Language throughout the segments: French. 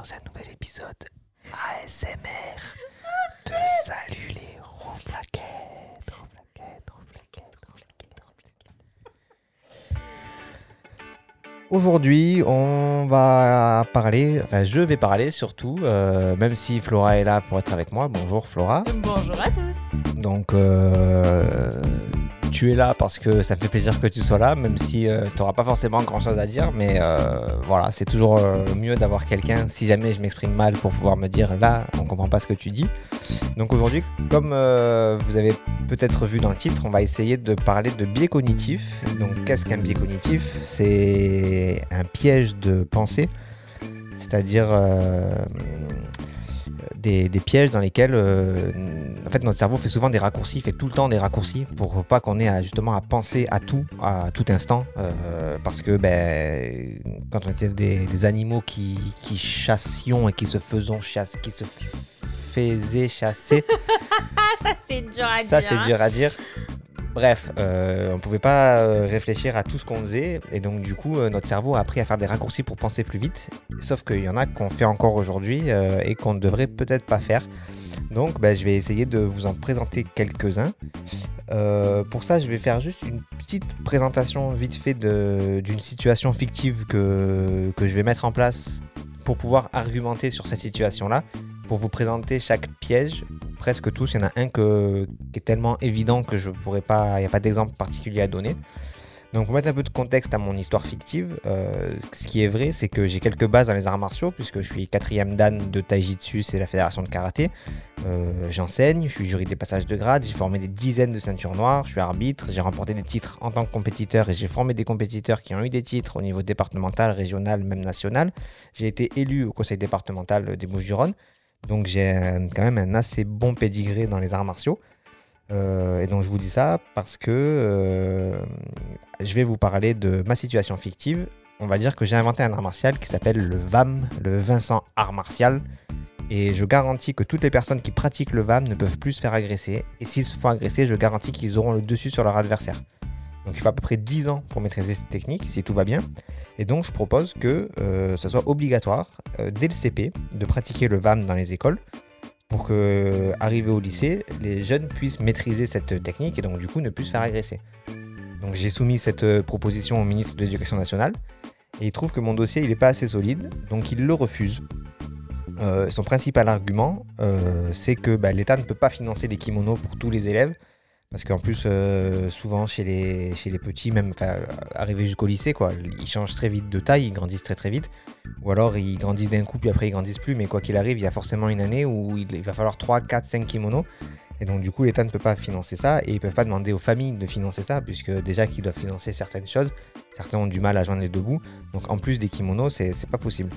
dans un nouvel épisode ASMR de Salut les ronflaquettes. Ronflaquettes, ronflaquettes, ronflaquettes, ronflaquettes. Aujourd'hui, on va parler, enfin je vais parler surtout, euh, même si Flora est là pour être avec moi. Bonjour Flora. Bonjour à tous. Donc euh, tu es là parce que ça fait plaisir que tu sois là, même si tu n'auras pas forcément grand-chose à dire. Mais euh, voilà, c'est toujours euh, mieux d'avoir quelqu'un, si jamais je m'exprime mal, pour pouvoir me dire là, on comprend pas ce que tu dis. Donc aujourd'hui, comme euh, vous avez peut-être vu dans le titre, on va essayer de parler de biais cognitif. Donc qu'est-ce qu'un biais cognitif? C'est un piège de pensée, c'est-à-dire euh, des, des pièges dans lesquels euh, en fait notre cerveau fait souvent des raccourcis, fait tout le temps des raccourcis pour pas qu'on ait à, justement à penser à tout, à tout instant, euh, parce que ben, quand on était des, des animaux qui, qui chassions et qui se faisaient chasser, qui se faisaient chasser, ça c'est dur à ça dire. c'est hein. dur à dire. Bref, euh, on pouvait pas euh, réfléchir à tout ce qu'on faisait et donc du coup euh, notre cerveau a appris à faire des raccourcis pour penser plus vite. Sauf qu'il y en a qu'on fait encore aujourd'hui euh, et qu'on ne devrait peut-être pas faire. Donc ben, je vais essayer de vous en présenter quelques-uns. Pour ça, je vais faire juste une petite présentation vite fait d'une situation fictive que, que je vais mettre en place pour pouvoir argumenter sur cette situation-là, pour vous présenter chaque piège, presque tous. Il y en a un qui est tellement évident que je pourrais pas, il n'y a pas d'exemple particulier à donner. Donc pour mettre un peu de contexte à mon histoire fictive, euh, ce qui est vrai, c'est que j'ai quelques bases dans les arts martiaux, puisque je suis quatrième dan de Taijitsu, c'est la fédération de karaté. Euh, J'enseigne, je suis jury des passages de grade, j'ai formé des dizaines de ceintures noires, je suis arbitre, j'ai remporté des titres en tant que compétiteur et j'ai formé des compétiteurs qui ont eu des titres au niveau départemental, régional, même national. J'ai été élu au conseil départemental des Bouches-du-Rhône, donc j'ai quand même un assez bon pédigré dans les arts martiaux. Euh, et donc je vous dis ça parce que euh, je vais vous parler de ma situation fictive. On va dire que j'ai inventé un art martial qui s'appelle le VAM, le Vincent Art Martial. Et je garantis que toutes les personnes qui pratiquent le VAM ne peuvent plus se faire agresser. Et s'ils se font agresser, je garantis qu'ils auront le dessus sur leur adversaire. Donc il faut à peu près 10 ans pour maîtriser cette technique, si tout va bien. Et donc je propose que euh, ça soit obligatoire, euh, dès le CP, de pratiquer le VAM dans les écoles pour que, euh, au lycée, les jeunes puissent maîtriser cette technique et donc du coup ne plus se faire agresser. Donc j'ai soumis cette proposition au ministre de l'Éducation nationale et il trouve que mon dossier n'est pas assez solide, donc il le refuse. Son principal argument, c'est que bah, l'État ne peut pas financer des kimonos pour tous les élèves, parce qu'en plus, euh, souvent chez les, chez les petits, même arrivés jusqu'au lycée, quoi, ils changent très vite de taille, ils grandissent très très vite, ou alors ils grandissent d'un coup, puis après ils grandissent plus, mais quoi qu'il arrive, il y a forcément une année où il, va falloir 3, 4, 5 kimonos, et donc du coup l'État ne peut pas financer ça, et ils ne peuvent pas demander aux familles de financer ça, puisque déjà qu'ils doivent financer certaines choses, certains ont du mal à joindre les deux bouts, donc en plus des kimonos, c'est pas possible.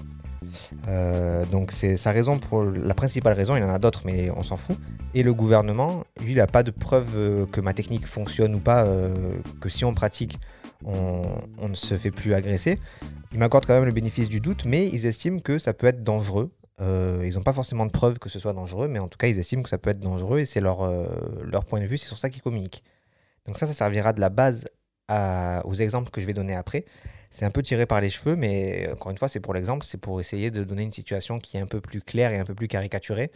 Euh, donc c'est sa raison pour la principale raison, il y en a d'autres mais on s'en fout. Et le gouvernement, lui, il n'a pas de preuve euh, que ma technique fonctionne ou pas, euh, que si on pratique, on, ne se fait plus agresser. Il m'accorde quand même le bénéfice du doute, mais ils estiment que ça peut être dangereux. Ils n'ont pas forcément de preuves que ce soit dangereux, mais en tout cas, ils estiment que ça peut être dangereux et c'est leur, leur point de vue, c'est sur ça qu'ils communiquent. Donc ça, ça servira de la base aux exemples que je vais donner après. C'est un peu tiré par les cheveux, mais encore une fois, c'est pour l'exemple, c'est pour essayer de donner une situation qui est un peu plus claire et un peu plus caricaturée,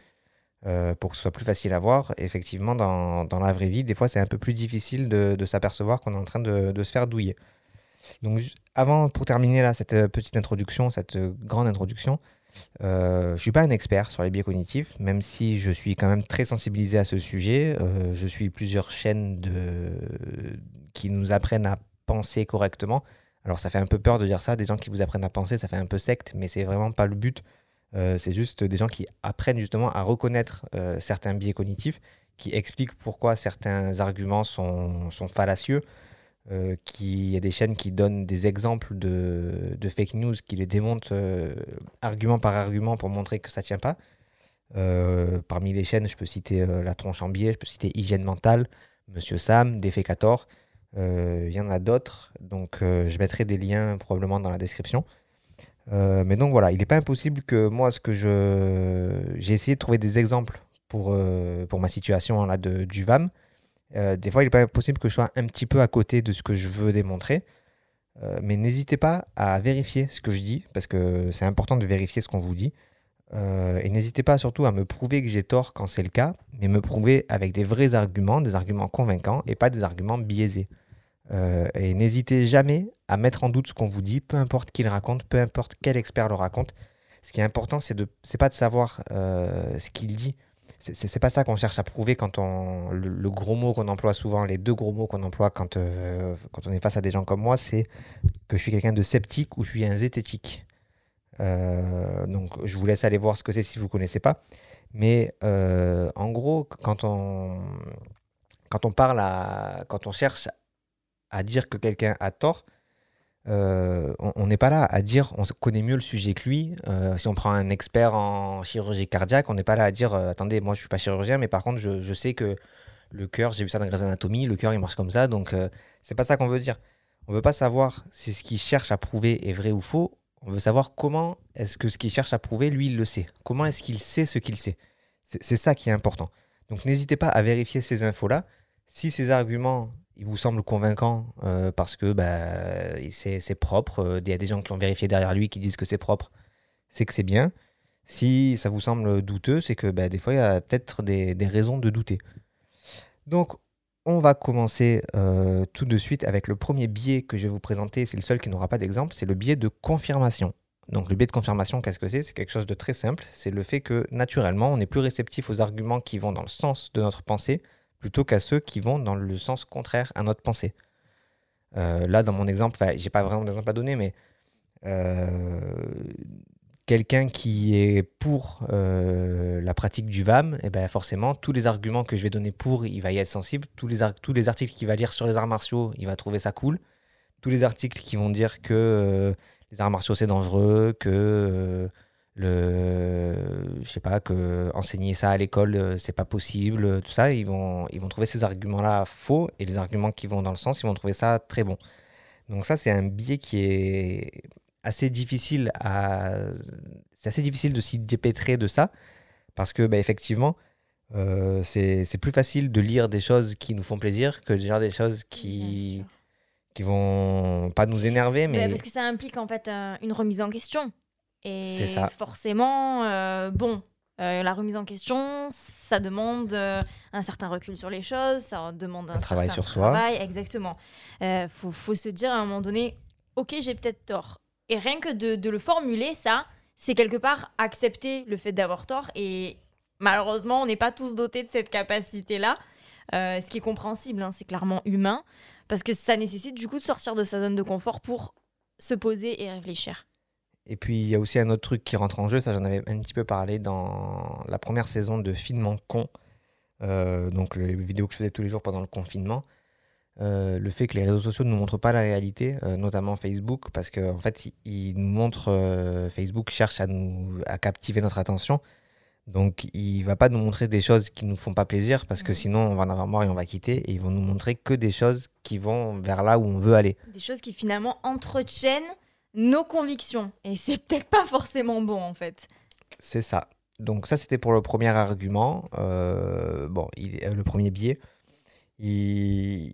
euh, pour que ce soit plus facile à voir. Effectivement, dans, dans la vraie vie, des fois, c'est un peu plus difficile de, de s'apercevoir qu'on est en train de, de se faire douiller. Donc, avant, pour terminer là, cette euh, petite introduction, cette euh, grande introduction, je ne suis pas un expert sur les biais cognitifs, même si je suis quand même très sensibilisé à ce sujet. Je suis plusieurs chaînes de... qui nous apprennent à penser correctement. Alors ça fait un peu peur de dire ça, des gens qui vous apprennent à penser, ça fait un peu secte, mais c'est vraiment pas le but. Euh, c'est juste des gens qui apprennent justement à reconnaître euh, certains biais cognitifs, qui expliquent pourquoi certains arguments sont, sont fallacieux. Euh, qui, il y a des chaînes qui donnent des exemples de, fake news, qui les démontent argument par argument pour montrer que ça tient pas. Parmi les chaînes, je peux citer La Tronche en Biais, je peux citer Hygiène Mentale, Monsieur Sam, Défécator. Euh, Il y en a d'autres, donc euh, je mettrai des liens probablement dans la description. Euh, mais donc voilà, il n'est pas impossible que moi, ce que je. J'ai essayé de trouver des exemples pour, euh, pour ma situation là, de, du VAM. Euh, des fois, il n'est pas impossible que je sois un petit peu à côté de ce que je veux démontrer. Euh, mais n'hésitez pas à vérifier ce que je dis, parce que c'est important de vérifier ce qu'on vous dit. Euh, et n'hésitez pas surtout à me prouver que j'ai tort quand c'est le cas, mais me prouver avec des vrais arguments, des arguments convaincants et pas des arguments biaisés. Euh, et n'hésitez jamais à mettre en doute ce qu'on vous dit, peu importe qui le raconte, peu importe quel expert le raconte. Ce qui est important, c'est de, c'est pas de savoir euh, ce qu'il dit. C'est, c'est pas ça qu'on cherche à prouver quand on. Le, gros mot qu'on emploie souvent, les deux gros mots qu'on emploie quand, euh, quand on est face à des gens comme moi, c'est que je suis quelqu'un de sceptique ou je suis un zététique. Donc je vous laisse aller voir ce que c'est si vous connaissez pas. Mais en gros, quand on, quand on parle à, quand on cherche à dire que quelqu'un a tort, euh, on n'est pas là à dire on connaît mieux le sujet que lui. Euh, si on prend un expert en chirurgie cardiaque, on n'est pas là à dire euh, attendez, moi je suis pas chirurgien, mais par contre je, je sais que le cœur, j'ai vu ça dans Grey's Anatomy, le cœur il marche comme ça, donc c'est pas ça qu'on veut dire. On veut pas savoir si ce qu'il cherche à prouver est vrai ou faux. On veut savoir comment est-ce que ce qu'il cherche à prouver, lui, il le sait. Comment est-ce qu'il sait ce qu'il sait? C'est ça qui est important. Donc n'hésitez pas à vérifier ces infos-là. Si ces arguments ils vous semblent convaincants euh, parce que bah, c'est propre, euh, il y a des gens qui l'ont vérifié derrière lui qui disent que c'est propre, c'est que c'est bien. Si ça vous semble douteux, c'est que bah, des fois il y a peut-être des, des raisons de douter. Donc on va commencer euh, tout de suite avec le premier biais que je vais vous présenter. C'est le seul qui n'aura pas d'exemple. C'est le biais de confirmation. Donc le biais de confirmation, qu'est-ce que c'est? C'est quelque chose de très simple. C'est le fait que naturellement, on est plus réceptif aux arguments qui vont dans le sens de notre pensée plutôt qu'à ceux qui vont dans le sens contraire à notre pensée. Euh, là, dans mon exemple, j'ai pas vraiment d'exemple à donner, mais euh, quelqu'un qui est pour euh, la pratique du VAM, et ben forcément, tous les arguments que je vais donner pour, il va y être sensible. Tous les, articles qu'il va lire sur les arts martiaux, il va trouver ça cool. Tous les articles qui vont dire que les arts martiaux c'est dangereux, que le, je sais pas, que enseigner ça à l'école euh, c'est pas possible, euh, tout ça, ils vont, ils vont trouver ces arguments-là faux et les arguments qui vont dans le sens, ils vont trouver ça très bon. Donc ça, c'est un biais qui est assez difficile à, c'est assez difficile de s'y dépêtrer de ça parce que bah, effectivement, euh, c'est plus facile de lire des choses qui nous font plaisir que de lire des choses qui qui vont pas nous énerver, mais Ouais, parce que ça implique en fait un- une remise en question. Et ça. forcément, euh, bon, euh, la remise en question, ça demande euh, un certain recul sur les choses, ça demande un, Un travail certain sur soi. travail, Exactement. Euh, faut, faut se dire à un moment donné, ok, j'ai peut-être tort. Et rien que de, de le formuler, ça, c'est quelque part accepter le fait d'avoir tort. Et malheureusement, on n'est pas tous dotés de cette capacité-là. Ce qui est compréhensible, hein, c'est clairement humain. Parce que ça nécessite du coup de sortir de sa zone de confort pour se poser et réfléchir. Et puis il y a aussi un autre truc qui rentre en jeu, ça j'en avais un petit peu parlé dans la première saison de Finement Con, euh, donc les vidéos que je faisais tous les jours pendant le confinement. Euh, le fait que les réseaux sociaux ne nous montrent pas la réalité, euh, notamment Facebook, parce qu'en en fait, ils nous montrent, Facebook cherche à nous à captiver notre attention. Donc, il va pas nous montrer des choses qui nous font pas plaisir, parce que sinon, on va en avoir marre et on va quitter. Et ils vont nous montrer que des choses qui vont vers là où on veut aller. Des choses qui finalement entretiennent nos convictions. Et c'est peut-être pas forcément bon en fait. C'est ça. Donc ça, c'était pour le premier argument. Euh, bon, il, euh, le premier biais. Il,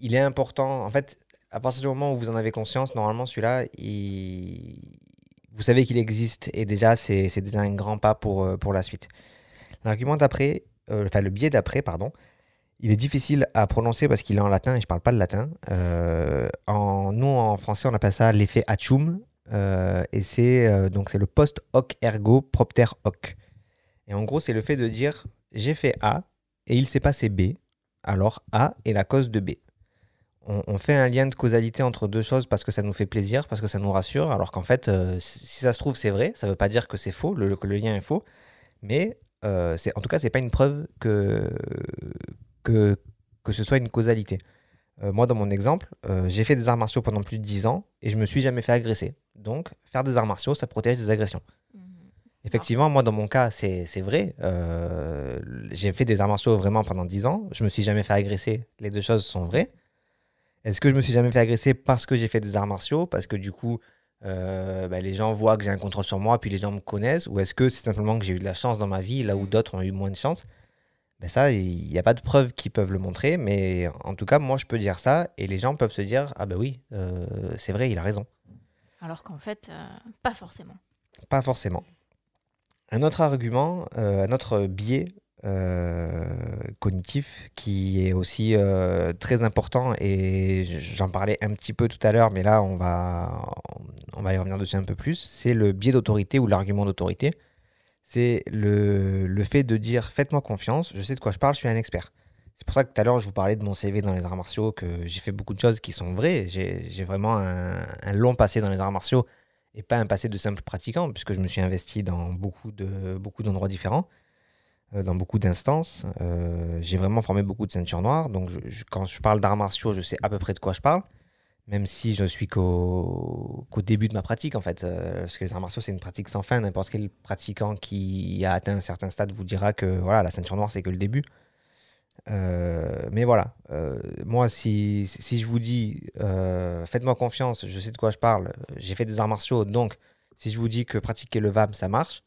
il est important. En fait, à partir du moment où vous en avez conscience, normalement, celui-là, il- vous savez qu'il existe. Et déjà, c'est déjà un grand pas pour, euh, pour la suite. L'argument d'après, enfin le biais d'après, pardon, il est difficile à prononcer parce qu'il est en latin et je parle pas le latin. Euh, en, nous, en français, on appelle ça l'effet Hatchum. Euh, et c'est euh, le post hoc ergo propter hoc. Et en gros, c'est le fait de dire j'ai fait A et il s'est passé B, alors A est la cause de B. On, fait un lien de causalité entre deux choses parce que ça nous fait plaisir, parce que ça nous rassure, alors qu'en fait, euh, si ça se trouve, c'est vrai. Ça ne veut pas dire que c'est faux, que le lien est faux, mais en tout cas, c'est pas une preuve que, que, que ce soit une causalité. Euh, moi, dans mon exemple, euh, j'ai fait des arts martiaux pendant plus de 10 ans et je me suis jamais fait agresser. Donc, faire des arts martiaux, ça protège des agressions. Effectivement, moi, dans mon cas, c'est vrai. Euh, j'ai fait des arts martiaux vraiment pendant 10 ans. Je me suis jamais fait agresser. Les deux choses sont vraies. Est-ce que je me suis jamais fait agresser parce que j'ai fait des arts martiaux? Parce que du coup, bah, les gens voient que j'ai un contrôle sur moi, puis les gens me connaissent? Ou est-ce que c'est simplement que j'ai eu de la chance dans ma vie, là où Mm. d'autres ont eu moins de chance? Ben Ça, il n'y a pas de preuves qui peuvent le montrer. Mais en tout cas, moi, je peux dire ça. Et les gens peuvent se dire Ah, ben oui, euh, c'est vrai, il a raison. Alors qu'en fait, euh, pas forcément. Pas forcément. Un autre argument, euh, un autre biais cognitif qui est aussi très important et j'en parlais un petit peu tout à l'heure, mais là on va, on va y revenir dessus un peu plus, c'est le biais d'autorité ou l'argument d'autorité. C'est le, le fait de dire faites-moi confiance, je sais de quoi je parle, je suis un expert. C'est pour ça que tout à l'heure je vous parlais de mon CV dans les arts martiaux, que j'ai fait beaucoup de choses qui sont vraies. J'ai vraiment un, un long passé dans les arts martiaux et pas un passé de simple pratiquant, puisque je me suis investi dans beaucoup d'endroits beaucoup différents. Euh, dans beaucoup d'instances. Euh, j'ai vraiment formé beaucoup de ceintures noires. Donc, quand je parle d'arts martiaux, je sais à peu près de quoi je parle, même si je ne suis qu'au début de ma pratique, en fait. Euh, parce que les arts martiaux, c'est une pratique sans fin. N'importe quel pratiquant qui a atteint un certain stade vous dira que voilà, la ceinture noire, c'est que le début. mais voilà, moi, si, je vous dis, faites-moi confiance, je sais de quoi je parle, j'ai fait des arts martiaux, donc si je vous dis que pratiquer le VAB, ça marche,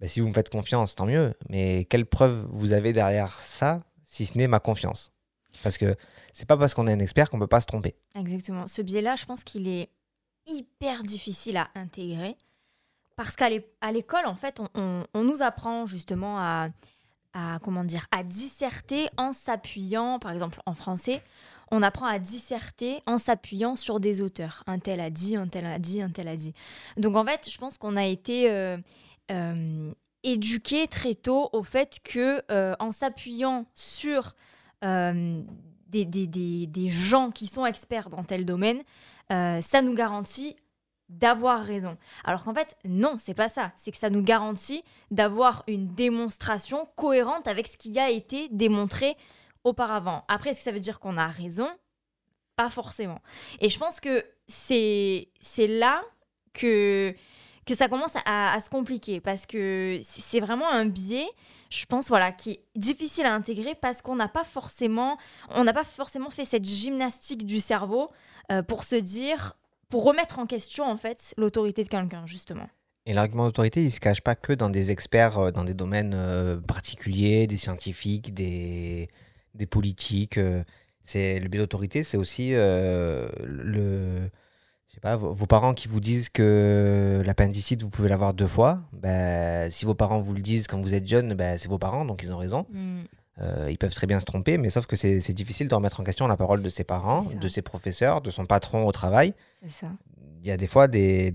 bah, si vous me faites confiance, tant mieux. Mais quelle preuve vous avez derrière ça, si ce n'est ma confiance? Parce que c'est pas parce qu'on est un expert qu'on peut pas se tromper. Exactement. Ce biais-là, je pense qu'il est hyper difficile à intégrer. Parce qu'à l'école, en fait, on, nous apprend justement à, comment dire, à disserter en s'appuyant, par exemple en français, on apprend à disserter en s'appuyant sur des auteurs. Un tel a dit, un tel a dit, un tel a dit. Donc en fait, je pense qu'on a été euh, euh, éduquer très tôt au fait que euh, en s'appuyant sur des, des, des, gens qui sont experts dans tel domaine, ça nous garantit d'avoir raison. Alors qu'en fait, non, c'est pas ça. C'est que ça nous garantit d'avoir une démonstration cohérente avec ce qui a été démontré auparavant. Après, est-ce que ça veut dire qu'on a raison? Pas forcément. Et je pense que c'est là que que ça commence à, se compliquer parce que c'est vraiment un biais je pense voilà qui est difficile à intégrer parce qu'on n'a pas forcément on n'a pas forcément fait cette gymnastique du cerveau euh, pour se dire pour remettre en question en fait l'autorité de quelqu'un justement et l'argument d'autorité, il se cache pas que dans des experts, euh, dans des domaines euh, particuliers, des scientifiques, des, des politiques. c'est le biais d'autorité, c'est aussi le, pas, vos parents qui vous disent que l'appendicite, vous pouvez l'avoir deux fois, ben, si vos parents vous le disent quand vous êtes jeune, ben, c'est vos parents, donc ils ont raison. Mm. Euh, ils peuvent très bien se tromper, mais sauf que c'est difficile de remettre en question la parole de ses parents, de ses professeurs, de son patron au travail. Il y a des fois des,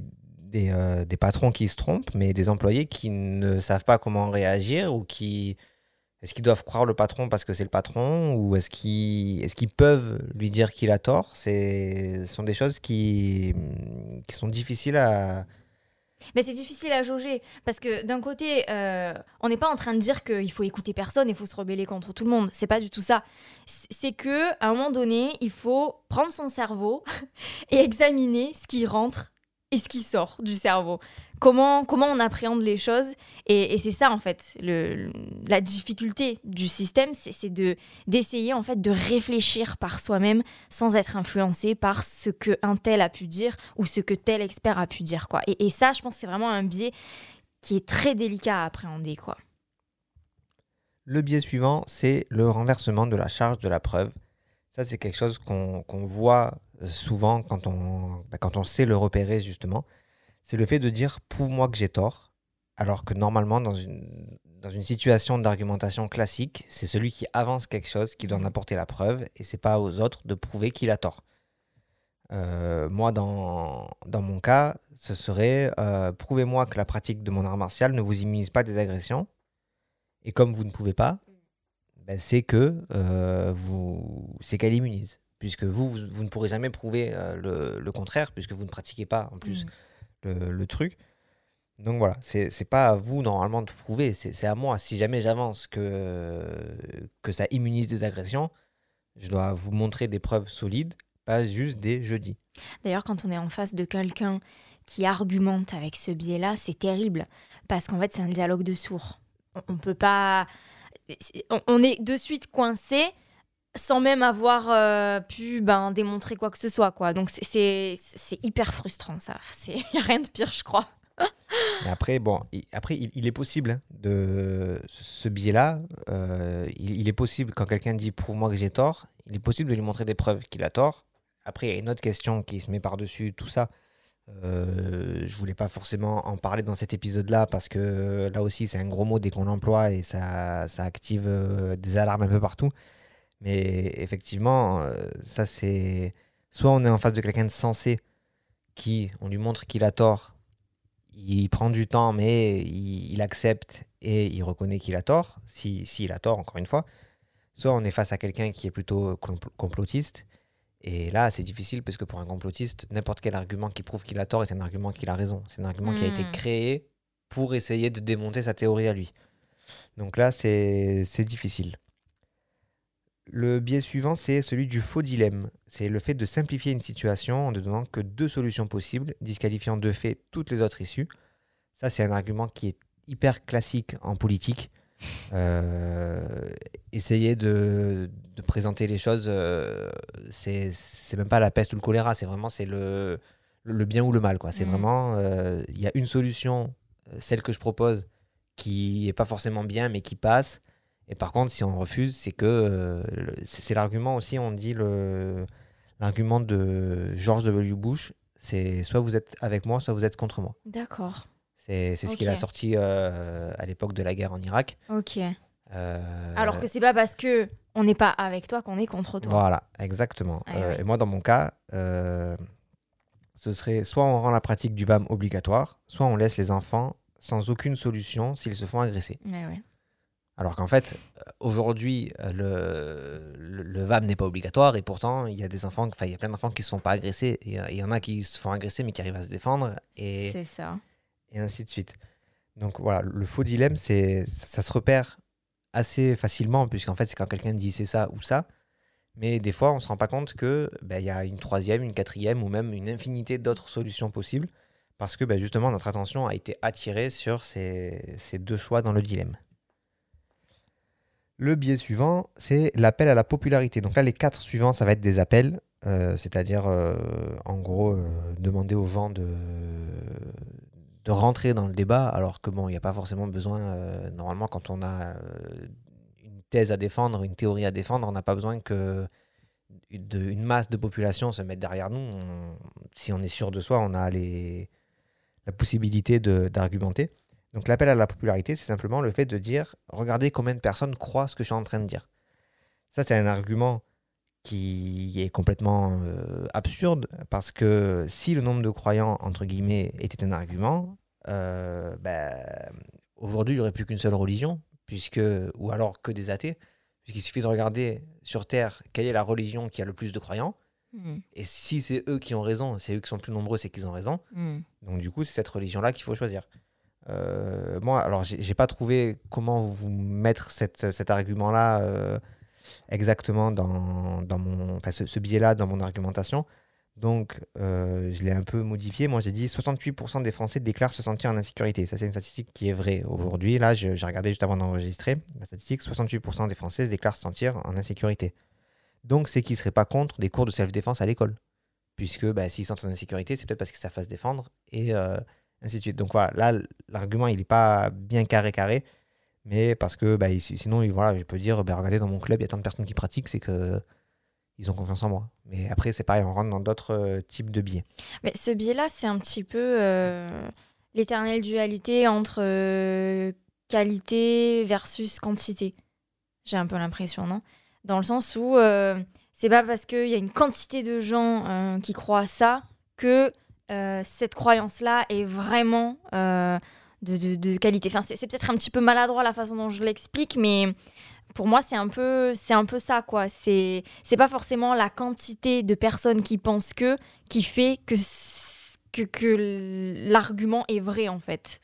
des, euh, des, patrons qui se trompent, mais des employés qui ne savent pas comment réagir ou qui, est-ce qu'ils doivent croire le patron parce que c'est le patron ou est-ce qu'ils peuvent lui dire qu'il a tort? Ce sont des choses qui, sont difficiles à... Mais c'est difficile à jauger parce que d'un côté, euh, on n'est pas en train de dire qu'il faut écouter personne, il faut se rebeller contre tout le monde. C'est pas du tout ça. C'est que à un moment donné, il faut prendre son cerveau et examiner ce qui rentre et ce qui sort du cerveau comment, comment on appréhende les choses. Et, c'est ça, en fait, la difficulté du système, c'est de, d'essayer, en fait, de réfléchir par soi-même sans être influencé par ce que un tel a pu dire ou ce que tel expert a pu dire, quoi. Et, ça, je pense, c'est vraiment un biais qui est très délicat à appréhender, quoi. Le biais suivant, c'est le renversement de la charge de la preuve. Ça, c'est quelque chose qu'on voit souvent quand on, bah, quand on sait le repérer, justement c'est le fait de dire prouve-moi que j'ai tort, alors que normalement, dans une, dans une situation d'argumentation classique, c'est celui qui avance quelque chose qui doit en apporter la preuve, et c'est pas aux autres de prouver qu'il a tort. Euh, moi, dans, dans mon cas, ce serait euh, prouvez-moi que la pratique de mon art martial ne vous immunise pas des agressions. Et comme vous ne pouvez pas, ben, c'est que euh, vous, c'est qu'elle immunise, puisque vous, vous, ne pourrez jamais prouver le, le, contraire, puisque vous ne pratiquez pas en plus. Mm le, truc. Donc voilà, c'est pas à vous normalement de prouver, c'est à moi. Si jamais j'avance que, que ça immunise des agressions, je dois vous montrer des preuves solides, pas juste des jeudis. D'ailleurs, quand on est en face de quelqu'un qui argumente avec ce biais-là, c'est terrible, parce qu'en fait, c'est un dialogue de sourds. On, peut pas. On, est de suite coincé sans même avoir euh, pu ben, démontrer quoi que ce soit. Quoi. Donc c'est hyper frustrant ça. Il n'y a rien de pire, je crois. après, bon, il, après, il, est possible hein, de ce, biais-là. Euh, il, est possible quand quelqu'un dit prouve-moi que j'ai tort, il est possible de lui montrer des preuves qu'il a tort. Après, il y a une autre question qui se met par-dessus tout ça. Euh, je voulais pas forcément en parler dans cet épisode-là parce que là aussi c'est un gros mot dès qu'on l'emploie et ça, ça active euh, des alarmes un peu partout. Mais effectivement, euh, ça c'est soit on est en face de quelqu'un de sensé qui, on lui montre qu'il a tort, il prend du temps mais il, il accepte et il reconnaît qu'il a tort, s'il si, s'il a tort encore une fois. Soit on est face à quelqu'un qui est plutôt compl- complotiste et là, c'est difficile parce que pour un complotiste, n'importe quel argument qui prouve qu'il a tort est un argument qu'il a raison. C'est un argument qui a été Hmm. créé pour essayer de démonter sa théorie à lui. Donc là, c'est difficile. Le biais suivant, c'est celui du faux dilemme. C'est le fait de simplifier une situation en ne donnant que deux solutions possibles, disqualifiant de fait toutes les autres issues. Ça, c'est un argument qui est hyper classique en politique. Euh, essayer de, de présenter les choses, euh, c'est même pas la peste ou le choléra, c'est vraiment c'est le, le bien ou le mal. C'est Mm. vraiment, euh, il y a une solution, euh, celle que je propose, qui est pas forcément bien, mais qui passe. Et par contre, si on refuse, c'est que euh, c'est l'argument aussi, on dit le l'argument de George W. Bush, c'est soit vous êtes avec moi, soit vous êtes contre moi. D'accord. C'est ce qu'il a sorti euh, à l'époque de la guerre en Irak. Ok. Euh, Alors que c'est pas parce que on n'est pas avec toi qu'on est contre toi. Voilà, exactement. Ouais. Et moi, dans mon cas, ce serait soit on rend la pratique du VAM obligatoire, soit on laisse les enfants sans aucune solution s'ils se font agresser. Ouais, ouais. Alors qu'en fait, euh, aujourd'hui, euh, le, le, le VAM n'est pas obligatoire et pourtant, il y a des enfants, enfin, il y a plein d'enfants qui se font pas agresser. Il y en a qui se font agresser mais qui arrivent à se défendre et, C'est ça. et ainsi de suite. Donc voilà, le faux dilemme, c'est ça, ça se repère assez facilement puisqu'en fait, c'est quand quelqu'un dit c'est ça ou ça. Mais des fois, on se rend pas compte que ben, y a une troisième, une quatrième ou même une infinité d'autres solutions possibles parce que ben, justement notre attention a été attirée sur ces, ces deux choix dans le dilemme. Le biais suivant, c'est l'appel à la popularité. Donc là, les quatre suivants, ça va être des appels, euh, c'est-à-dire euh, en gros euh, demander aux gens de, rentrer dans le débat, alors que bon, il n'y a pas forcément besoin. normalement, quand on a une thèse à défendre, une théorie à défendre, on n'a pas besoin que une masse de population se mette derrière nous. Si on est sûr de soi, on a la possibilité d'argumenter. Donc l'appel à la popularité, c'est simplement le fait de dire, regardez combien de personnes croient ce que je suis en train de dire. Ça, c'est un argument qui est complètement euh, absurde parce que si le nombre de croyants, entre guillemets, était un argument, euh, ben, aujourd'hui, il n'y aurait plus qu'une seule religion, puisque, ou alors que des athées, puisqu'il suffit de regarder sur Terre quelle est la religion qui a le plus de croyants, Hmm. et si c'est eux qui ont raison, c'est eux qui sont plus nombreux, c'est qu'ils ont raison. Hmm. Donc du coup, c'est cette religion-là qu'il faut choisir. Euh, moi, alors, j'ai pas trouvé comment vous mettre cet argument-là euh, exactement dans, mon, enfin, ce, ce biais-là dans mon argumentation. Donc, euh, je l'ai un peu modifié. Moi, j'ai dit 68% des Français déclarent se sentir en insécurité. Ça, c'est une statistique qui est vraie. Aujourd'hui, là, j'ai regardé juste avant d'enregistrer la statistique 68% des Françaises déclarent se sentir en insécurité. Donc, c'est qu'ils ne seraient pas contre des cours de self-défense à l'école. Puisque bah, s'ils sont en insécurité, c'est peut-être parce qu'ils savent se défendre. Et ainsi. Donc voilà, là, l'argument, il n'est pas bien carré carré, mais parce que bah, sinon, il- voilà, je peux dire, bah, regardez, dans mon club, il y a tant de personnes qui pratiquent, c'est que ils ont confiance en moi. Mais après, c'est pareil, on rentre dans d'autres euh, types de biais. Mais ce biais-là, c'est un petit peu euh, l'éternelle dualité entre euh, qualité versus quantité. J'ai un peu l'impression, non? Dans le sens où euh, c'est pas parce qu'il y a une quantité de gens qui croient à ça que euh, cette croyance-là est vraiment euh, de, de- de qualité. Enfin, c'est peut-être un petit peu maladroit la façon dont je l'explique, mais pour moi, c'est un peu, c'est un peu ça, quoi. C'est, c'est pas forcément la quantité de personnes qui pensent que qui fait que que, que l'argument est vrai, en fait.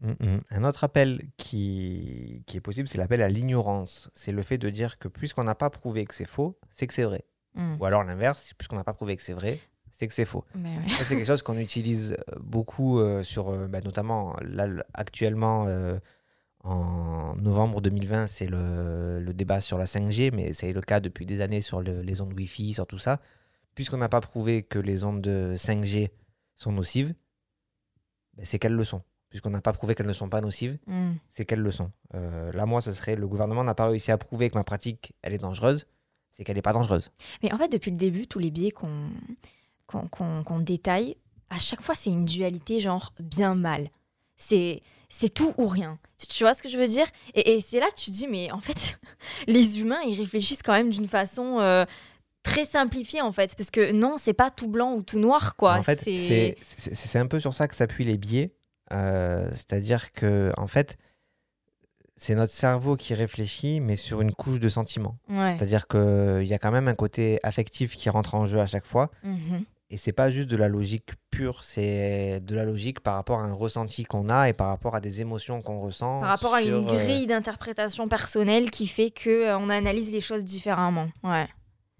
Mm, mm. Un autre appel qui, qui est possible, c'est l'appel à l'ignorance. C'est le fait de dire que puisqu'on n'a pas prouvé que c'est faux, c'est que c'est vrai. Mm. Ou alors l'inverse, puisqu'on n'a pas prouvé que c'est vrai, c'est que c'est faux. Ouais. C'est quelque chose qu'on utilise euh, beaucoup euh, sur, euh, bah, notamment là, actuellement euh, en novembre 2020, c'est le, le débat sur la 5G, mais c'est le cas depuis des années sur le- les ondes Wi-Fi, sur tout ça. Puisqu'on n'a pas prouvé que les ondes de 5G sont nocives, bah, c'est qu'elles le sont. Puisqu'on n'a pas prouvé qu'elles ne sont pas nocives, Mm. c'est qu'elles le sont. Là, moi, ce serait le gouvernement n'a pas réussi à prouver que ma pratique, elle est dangereuse, c'est qu'elle n'est pas dangereuse. Mais en fait, depuis le début, tous les biais qu'on qu'on détaille, à chaque fois, c'est une dualité genre bien-mal. C'est c'est tout ou rien. Tu vois ce que je veux dire? Et, c'est là que tu te dis, mais en fait, les humains, ils réfléchissent quand même d'une façon euh, très simplifiée, en fait. Parce que non, c'est pas tout blanc ou tout noir, quoi. En fait, c'est un peu sur ça que s'appuient les biais. Euh, c'est-à-dire que, en fait, c'est notre cerveau qui réfléchit, mais sur une couche de sentiments. C'est-à-dire qu'il y a quand même un côté affectif qui rentre en jeu à chaque fois. Mmh et c'est pas juste de la logique pure, c'est de la logique par rapport à un ressenti qu'on a et par rapport à des émotions qu'on ressent. Par rapport à une euh, grille d'interprétation personnelle qui fait que euh, on analyse les choses différemment. Ouais.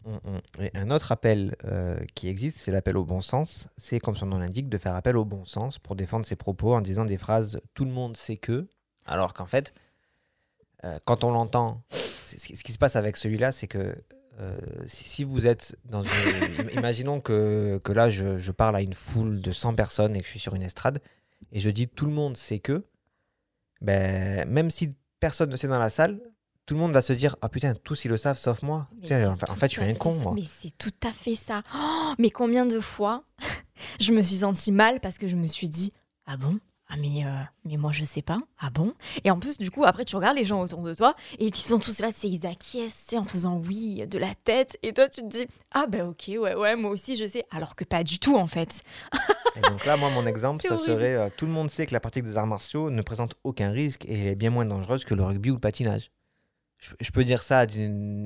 Hum, hum. Et un autre appel euh, qui existe, c'est l'appel au bon sens. C'est, comme son nom l'indique, de faire appel au bon sens pour défendre ses propos en disant des phrases tout le monde sait que, alors qu'en fait, quand on l'entend, ce qui se passe avec celui-là, c'est que euh, si, vous êtes dans une... imaginons que, que là, je, je, parle à une foule de 100 personnes et que je suis sur une estrade, et je dis tout le monde sait que, ben, même si personne ne sait dans la salle, tout le monde va se dire Ah putain, tous ils le savent sauf moi. en fait, je suis un con, moi. Mais c'est tout à fait ça. Oh, mais combien de fois je me suis sentie mal parce que je me suis dit Ah bon? Ah mais, euh, mais moi je sais pas. Ah bon? Et en plus du coup après tu regardes les gens autour de toi et qui sont tous là, c'est ils acquiescent en faisant oui de la tête et toi tu te dis ah ben ok ouais ouais moi aussi je sais alors que pas du tout en fait. et donc là moi mon exemple ça serait euh, tout le monde sait que la pratique des arts martiaux ne présente aucun risque et est bien moins dangereuse que le rugby ou le patinage je, peux dire ça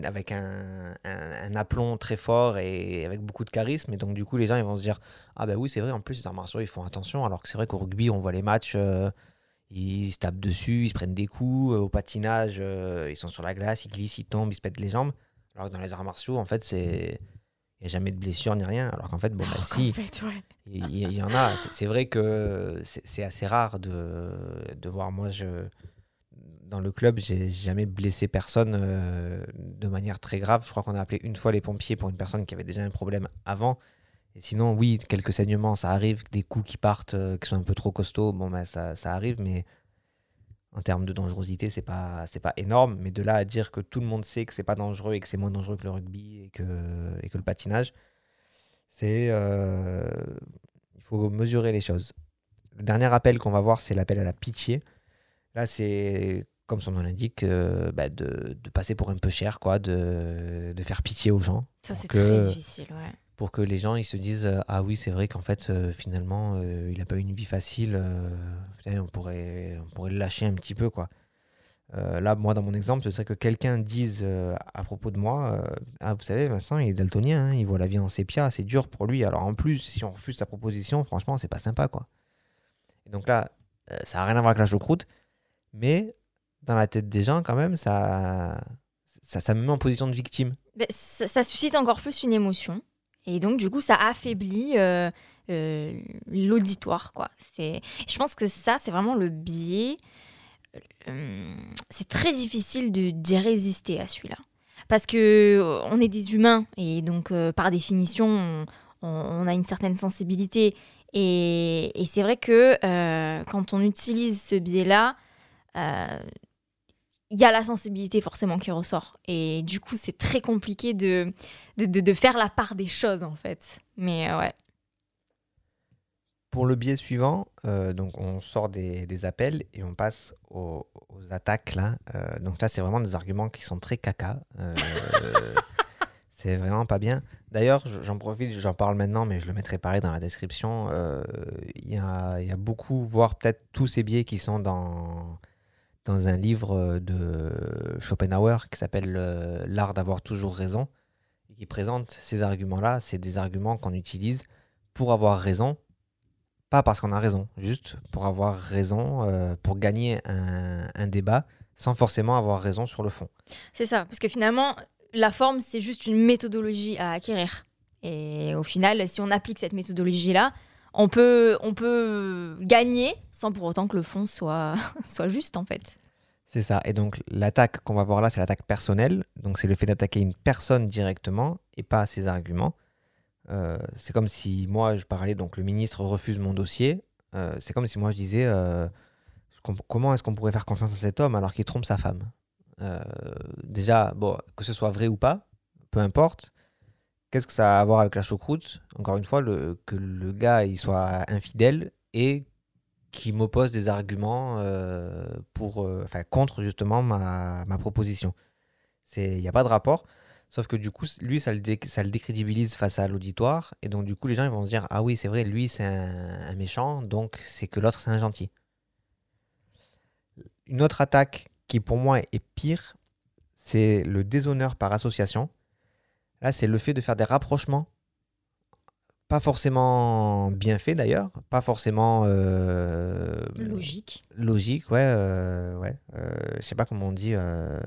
avec un, un, aplomb très fort et avec beaucoup de charisme. Et donc, du coup, les gens ils vont se dire Ah, ben oui, c'est vrai, en plus, les arts martiaux, ils font attention. Alors que c'est vrai qu'au rugby, on voit les matchs, euh, ils se tapent dessus, ils se prennent des coups. Euh, au patinage, euh, ils sont sur la glace, ils glissent, ils tombent, ils se pètent les jambes. Alors que dans les arts martiaux, en fait, c'est. Il n'y a jamais de blessure ni rien. Alors qu'en fait, bon, bah, si, il y, en a. C'est vrai que c'est assez rare de, de voir. Moi, je dans le club, j'ai jamais blessé personne euh, de manière très grave. Je crois qu'on a appelé une fois les pompiers pour une personne qui avait déjà un problème avant. Et sinon, oui, quelques saignements, ça arrive, des coups qui partent, euh, qui sont un peu trop costauds, bon, ben, ça, ça arrive, mais en termes de dangerosité, c'est pas, pas énorme. Mais de là à dire que tout le monde sait que c'est pas dangereux et que c'est moins dangereux que le rugby et que, et que le patinage, c'est. Euh, il faut mesurer les choses. Le dernier appel qu'on va voir, c'est l'appel à la pitié. Là, c'est comme son nom l'indique, euh, bah, de, de, passer pour un peu cher, quoi, de, de faire pitié aux gens. Ça, c'est très difficile, ouais. Pour que les gens ils se disent euh, Ah oui, c'est vrai qu'en fait, euh, finalement, il n'a pas eu une vie facile, on, pourrait, on pourrait le lâcher un petit peu, quoi. là, moi, dans mon exemple, ce serait que quelqu'un dise à propos de moi Ah, vous savez, Vincent, il est daltonien, hein, il voit la vie en sépia, c'est dur pour lui. Alors, en plus, si on refuse sa proposition, franchement, c'est pas sympa, quoi. Et donc là, ça n'a rien à voir avec la choucroute, mais dans la tête des gens, quand même, ça, ça, me met en position de victime. ça, suscite encore plus une émotion. Et donc, du coup, ça affaiblit euh, euh, l'auditoire. quoi. Je pense que ça, c'est vraiment le biais. Euh, c'est très difficile d'y résister à celui-là. Parce que on est des humains et donc, par définition, on, a une certaine sensibilité. Et c'est vrai que quand on utilise ce biais-là, il y a la sensibilité forcément qui ressort. Et du coup, c'est très compliqué de de, de, faire la part des choses, en fait. Mais euh, ouais. Pour le biais suivant, euh, donc on sort des, des, appels et on passe aux, aux attaques. Là. Euh, donc là, c'est vraiment des arguments qui sont très caca. c'est vraiment pas bien. D'ailleurs, j'en profite, j'en parle maintenant, mais je le mettrai pareil dans la description. Il y, a, y a beaucoup, voire peut-être tous ces biais qui sont dans dans un livre euh, de Schopenhauer qui s'appelle euh, L'art d'avoir toujours raison, et qui présente ces arguments-là. C'est des arguments qu'on utilise pour avoir raison, pas parce qu'on a raison, juste pour avoir raison, euh, pour gagner un, un, débat sans forcément avoir raison sur le fond. C'est ça, parce que finalement, la forme, c'est juste une méthodologie à acquérir. Et au final, si on applique cette méthodologie-là, on peut, on peut gagner sans pour autant que le fond soit, soit juste en fait. C'est ça. Et donc l'attaque qu'on va voir là, c'est l'attaque personnelle. Donc c'est le fait d'attaquer une personne directement et pas ses arguments. Euh, c'est comme si moi je parlais, donc le ministre refuse mon dossier. Euh, c'est comme si moi je disais euh, comment est-ce qu'on pourrait faire confiance à cet homme alors qu'il trompe sa femme? Déjà, bon, que ce soit vrai ou pas, peu importe qu'est-ce que ça a à voir avec la choucroute? Encore une fois, que le gars il soit infidèle et qui m'oppose des arguments euh, pour, euh, enfin, contre justement ma, ma proposition. Il n'y a pas de rapport. Sauf que du coup, lui, ça le, ça le décrédibilise face à l'auditoire. Et donc, du coup, les gens ils vont se dire Ah oui, c'est vrai, lui, c'est un méchant, donc c'est que l'autre, c'est un gentil. Une autre attaque qui, pour moi, est pire, c'est le déshonneur par association. Là, c'est le fait de faire des rapprochements, pas forcément bien faits d'ailleurs, pas forcément euh, Logique. logique, ouais, euh, ouais. euh, je sais pas comment on dit, euh,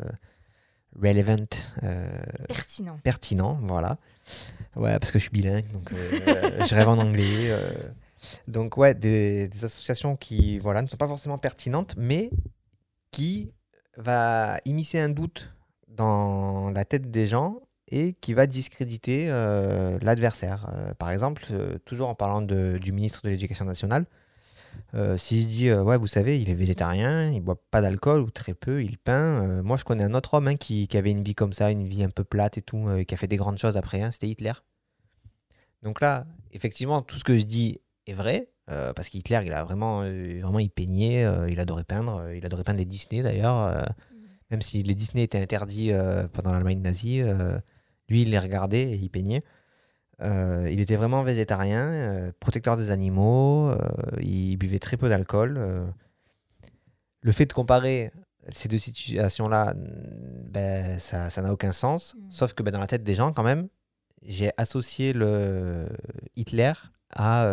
relevant, Pertinent. pertinent, voilà. Ouais, parce que je suis bilingue, donc je rêve en anglais. Donc ouais, des, des associations qui, voilà, ne sont pas forcément pertinentes, mais qui va immiscer un doute dans la tête des gens et qui va discréditer euh, l'adversaire. Euh, par exemple, euh, toujours en parlant de- du ministre de l'Éducation nationale, si je dis, ouais, vous savez, il est végétarien, il boit pas d'alcool ou très peu, il peint. moi, je connais un autre homme hein, qui, qui avait une vie comme ça, une vie un peu plate et tout, euh, qui a fait des grandes choses après, hein, c'était Hitler. Donc là, effectivement, tout ce que je dis est vrai, parce qu'Hitler, il a vraiment, vraiment, il peignait, il adorait peindre, il adorait peindre les Disney d'ailleurs, euh, même si les Disney étaient interdits pendant l'Allemagne nazie, lui, il les regardait et il peignait. Euh, il était vraiment végétarien, euh, protecteur des animaux, euh, il buvait très peu d'alcool. Le fait de comparer ces deux situations-là, mm, ben, ça ça n'a aucun sens. Mm. Sauf que ben, dans la tête des gens, quand même, j'ai associé le Hitler à,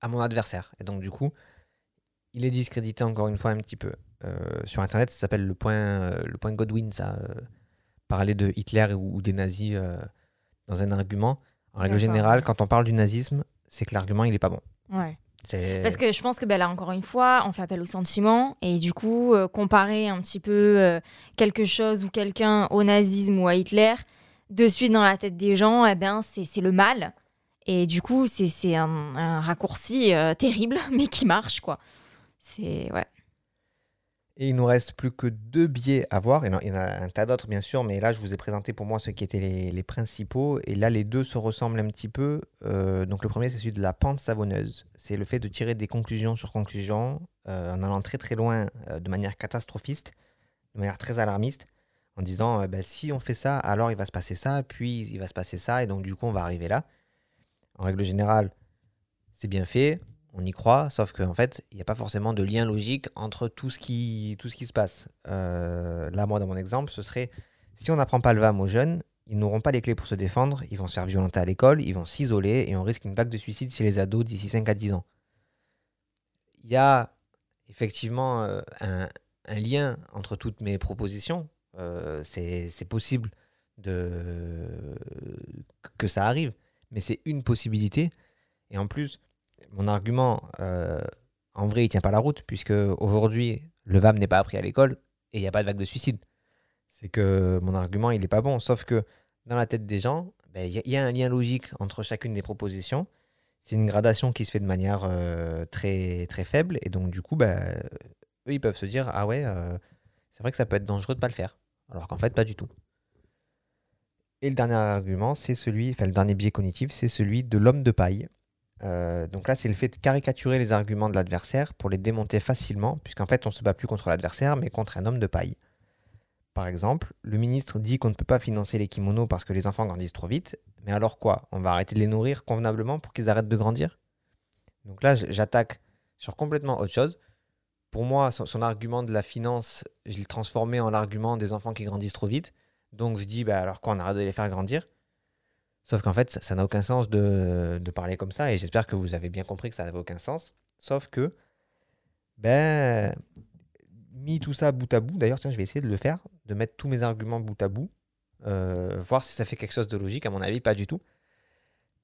à mon adversaire. Et donc, du coup, il est discrédité encore une fois un petit peu. Sur Internet, ça s'appelle le point, le point Godwin, ça. Parler de Hitler ou, ou des nazis euh, dans un argument. En règle générale, quand on parle du nazisme, c'est que l'argument, il est pas bon. Ouais. Parce que je pense que ben, là, encore une fois, on fait appel au sentiment. Et du coup, euh, comparer un petit peu euh, quelque chose ou quelqu'un au nazisme ou à Hitler, de suite dans la tête des gens, eh ben, c'est le mal. Et du coup, c'est c'est un, un raccourci euh, terrible, mais qui marche, quoi. C'est. Ouais. Et il nous reste plus que deux biais à voir. Il y en a un tas d'autres, bien sûr, mais là, je vous ai présenté pour moi ceux qui étaient les, principaux. Et là, les deux se ressemblent un petit peu. Euh, donc, le premier, c'est celui de la pente savonneuse. C'est le fait de tirer des conclusions sur conclusions euh, en allant très très loin euh, de manière catastrophiste, de manière très alarmiste, en disant ben, si on fait ça, alors il va se passer ça, puis il va se passer ça, et donc du coup, on va arriver là. En règle générale, c'est bien fait, on y croit, sauf qu'en fait, il n'y a pas forcément de lien logique entre tout ce qui, tout ce qui se passe. Euh, là, moi, dans mon exemple, ce serait si on n'apprend pas le VAM aux jeunes, ils n'auront pas les clés pour se défendre, ils vont se faire violenter à l'école, ils vont s'isoler et on risque une vague de suicide chez les ados d'ici 5 à 10 ans. Il y a effectivement euh, un, lien entre toutes mes propositions. Euh, c'est c'est possible de, que ça arrive, mais c'est une possibilité. Et en plus, mon argument, euh, en vrai, il tient pas la route, puisque aujourd'hui, le VAM n'est pas appris à l'école et il n'y a pas de vague de suicide. C'est que mon argument, il n'est pas bon. Sauf que dans la tête des gens, ben, il y, a- un lien logique entre chacune des propositions. C'est une gradation qui se fait de manière euh, très, très faible. Et donc, du coup, ben, eux, ils peuvent se dire Ah ouais, euh, c'est vrai que ça peut être dangereux de pas le faire. Alors qu'en fait, pas du tout. Et le dernier argument, c'est celui, enfin, le dernier biais cognitif, c'est celui de l'homme de paille. Euh, donc là, c'est le fait de caricaturer les arguments de l'adversaire pour les démonter facilement, puisqu'en fait, on se bat plus contre l'adversaire, mais contre un homme de paille. Par exemple, le ministre dit qu'on ne peut pas financer les kimonos parce que les enfants grandissent trop vite, mais alors quoi? On va arrêter de les nourrir convenablement pour qu'ils arrêtent de grandir? Donc là, j'attaque sur complètement autre chose. Pour moi, son, son argument de la finance, je l'ai transformé en l'argument des enfants qui grandissent trop vite. Donc je dis, bah alors quoi, on arrête de les faire grandir? Sauf qu'en fait, ça n'a aucun sens de, de parler comme ça, et j'espère que vous avez bien compris que ça n'avait aucun sens. Sauf que, ben, mis tout ça bout à bout, d'ailleurs, tiens, je vais essayer de le faire, de mettre tous mes arguments bout à bout, euh, voir si ça fait quelque chose de logique, à mon avis, pas du tout.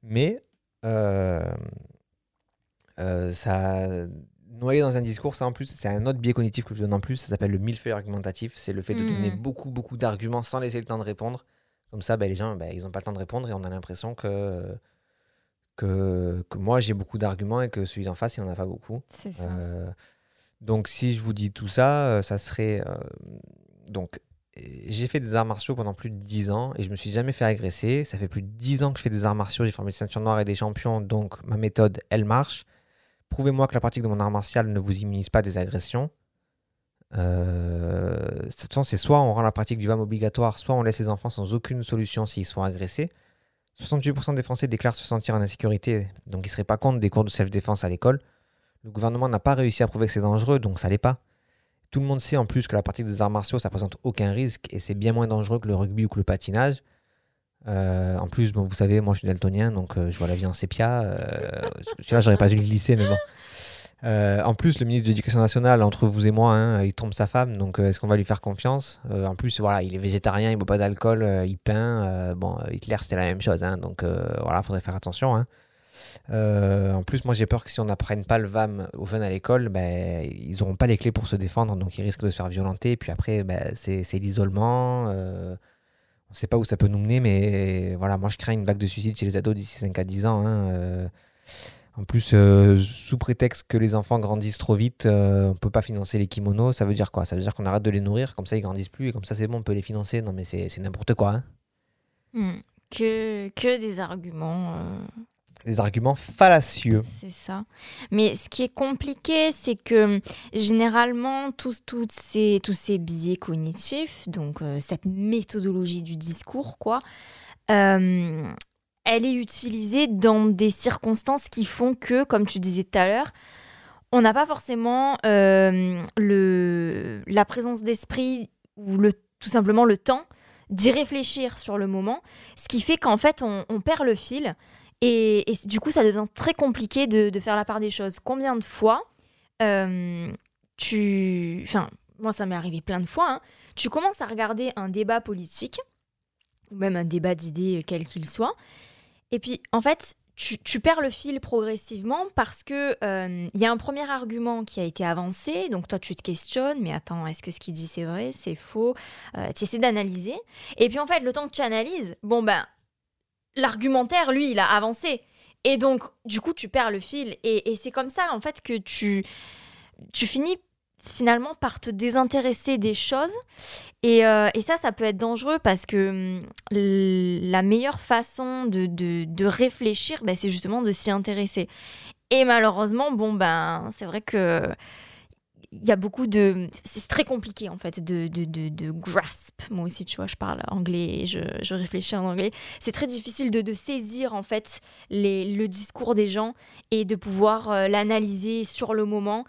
Mais, euh, euh, ça, noyé dans un discours, ça en plus, c'est un autre biais cognitif que je donne en plus, ça s'appelle le millefeuille argumentatif, c'est le fait de donner Mhm. beaucoup, beaucoup d'arguments sans laisser le temps de répondre. Comme ça, ben, les gens, ben, ils n'ont pas le temps de répondre et on a l'impression que, que, que moi, j'ai beaucoup d'arguments et que celui d'en face, il n'en a pas beaucoup. C'est ça. Euh, donc, si je vous dis tout ça, euh, ça serait. euh, donc, j'ai fait des arts martiaux pendant plus de 10 ans et je me suis jamais fait agresser. Ça fait plus de 10 ans que je fais des arts martiaux, j'ai formé des ceintures noires et des champions, donc ma méthode, elle marche. Prouvez-moi que la pratique de mon art martial ne vous immunise pas des agressions. Euh, de toute façon, c'est soit on rend la pratique du VAM obligatoire, soit on laisse les enfants sans aucune solution s'ils sont agressés. 68% des Français déclarent se sentir en insécurité, donc ils ne seraient pas contre des cours de self-défense à l'école. Le gouvernement n'a pas réussi à prouver que c'est dangereux, donc ça l'est pas. Tout le monde sait en plus que la pratique des arts martiaux, ça présente aucun risque et c'est bien moins dangereux que le rugby ou que le patinage. Euh, en plus, bon, vous savez, moi je suis daltonien, donc euh, je vois la vie en sépia. Euh, tu j'aurais pas dû le glisser, mais bon. Euh, en plus, le ministre de l'Éducation nationale, entre vous et moi, hein, il trompe sa femme, donc est-ce qu'on va lui faire confiance? En plus, voilà, il est végétarien, il boit pas d'alcool, il peint. bon, Hitler, c'était la même chose, hein, donc voilà, faudrait faire attention. Hein. Euh, en plus, moi j'ai peur que si on n'apprenne pas le VAM aux jeunes à l'école, ben, ils n'auront pas les clés pour se défendre, donc ils risquent de se faire violenter. Puis après, ben, c'est l'isolement. Euh, on ne sait pas où ça peut nous mener, mais voilà, moi je crains une vague de suicide chez les ados d'ici 5 à 10 ans. Euh. en plus, sous prétexte que les enfants grandissent trop vite, on ne peut pas financer les kimonos. Ça veut dire quoi? Ça veut dire qu'on arrête de les nourrir, comme ça ils grandissent plus, et comme ça c'est bon, on peut les financer. Non mais c'est n'importe quoi. Hein. Hmm. Que, que des arguments des arguments fallacieux. C'est ça. Mais ce qui est compliqué, c'est que généralement, tous, toutes ces, tous ces biais cognitifs, donc euh, cette méthodologie du discours, quoi, euh, elle est utilisée dans des circonstances qui font que, comme tu disais tout à l'heure, on n'a pas forcément euh, le, la présence d'esprit ou le, tout simplement le temps d'y réfléchir sur le moment, ce qui fait qu'en fait on, perd le fil. Et, du coup, ça devient très compliqué de, faire la part des choses. Combien de fois euh, tu. Enfin, moi, ça m'est arrivé plein de fois. Hein. Tu commences à regarder un débat politique, ou même un débat d'idées, quel qu'il soit. Et puis, en fait, tu, perds le fil progressivement parce que il euh, y a un premier argument qui a été avancé, donc toi tu te questionnes, mais attends, est-ce que ce qu'il dit c'est vrai, c'est faux? Euh, Tu essaies d'analyser, et puis en fait, le temps que tu analyses, bon ben, l'argumentaire, lui, il a avancé. Et donc, du coup, tu perds le fil. Et, c'est comme ça, en fait, que tu, tu finis finalement par te désintéresser des choses. Et, euh, ça, ça peut être dangereux parce que hum, la meilleure façon de, de, réfléchir, ben, c'est justement de s'y intéresser. Et malheureusement, bon, ben, c'est vrai que il y a beaucoup de. C'est très compliqué, en fait, de, de, de, grasp. Moi aussi, tu vois, je parle anglais et je, je réfléchis en anglais. C'est très difficile de, de, saisir, en fait, les, le discours des gens et de pouvoir euh, l'analyser sur le moment.